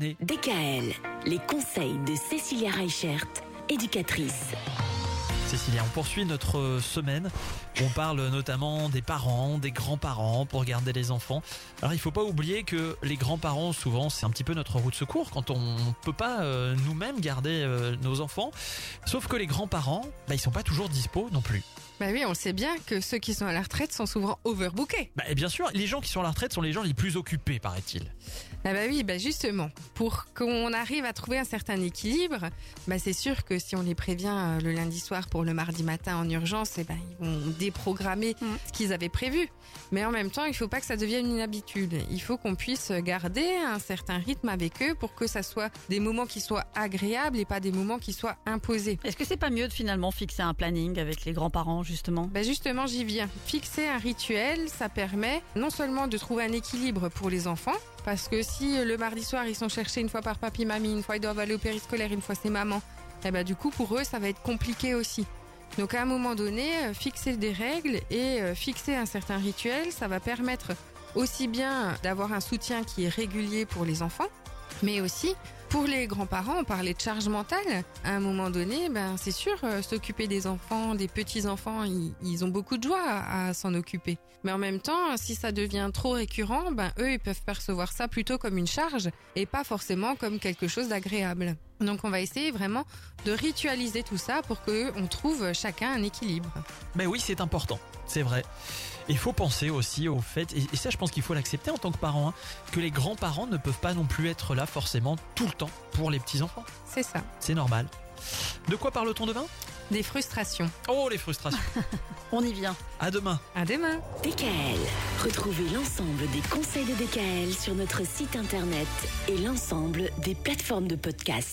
DKL, les conseils de Cécilia Reichert, éducatrice. Cécilia, on poursuit notre semaine. On parle notamment des parents, des grands-parents pour garder les enfants. Alors il faut pas oublier que les grands-parents, souvent, c'est un petit peu notre roue de secours quand on peut pas euh, nous-mêmes garder euh, nos enfants. Sauf que les grands-parents, bah, ils sont pas toujours dispo non plus. Bah oui, on sait bien que ceux qui sont à la retraite sont souvent overbookés. Bah, et bien sûr, les gens qui sont à la retraite sont les gens les plus occupés, paraît-il. Ah bah oui, bah justement, pour qu'on arrive à trouver un certain équilibre, bah c'est sûr que si on les prévient euh, le lundi soir pour le mardi matin en urgence, eh ben ils vont déprogrammer ce qu'ils avaient prévu. Mais en même temps, il faut pas que ça devienne une habitude. Il faut qu'on puisse garder un certain rythme avec eux pour que ça soit des moments qui soient agréables et pas des moments qui soient imposés. Est-ce que c'est pas mieux de finalement fixer un planning avec les grands-parents justement Ben justement, j'y viens. Fixer un rituel, ça permet non seulement de trouver un équilibre pour les enfants, parce que si euh, le mardi soir ils sont cherchés une fois par papy mamie, une fois ils doivent aller au périscolaire, une fois c'est maman, et ben du coup pour eux ça va être compliqué aussi. Donc à un moment donné, euh, fixer des règles et euh, fixer un certain rituel, ça va permettre aussi bien d'avoir un soutien qui est régulier pour les enfants, mais aussi pour les grands-parents, on parlait de charge mentale. À un moment donné, ben c'est sûr, euh, s'occuper des enfants, des petits enfants, ils, ils ont beaucoup de joie à, à s'en occuper. Mais en même temps, si ça devient trop récurrent, ben eux ils peuvent percevoir ça plutôt comme une charge et pas forcément comme quelque chose d'agréable. Donc on va essayer vraiment de ritualiser tout ça pour que on trouve chacun un équilibre. Mais oui, c'est important, c'est vrai. Il faut penser aussi au fait, et et ça je pense qu'il faut l'accepter en tant que parent, hein, que les grands-parents ne peuvent pas non plus être là forcément tout le temps pour les petits-enfants. C'est ça. C'est normal. De quoi parle-t-on demain? Des frustrations. Oh, les frustrations. On y vient. à demain. À demain. DKL, retrouvez l'ensemble des conseils de DKL sur notre site internet et l'ensemble des plateformes de podcast.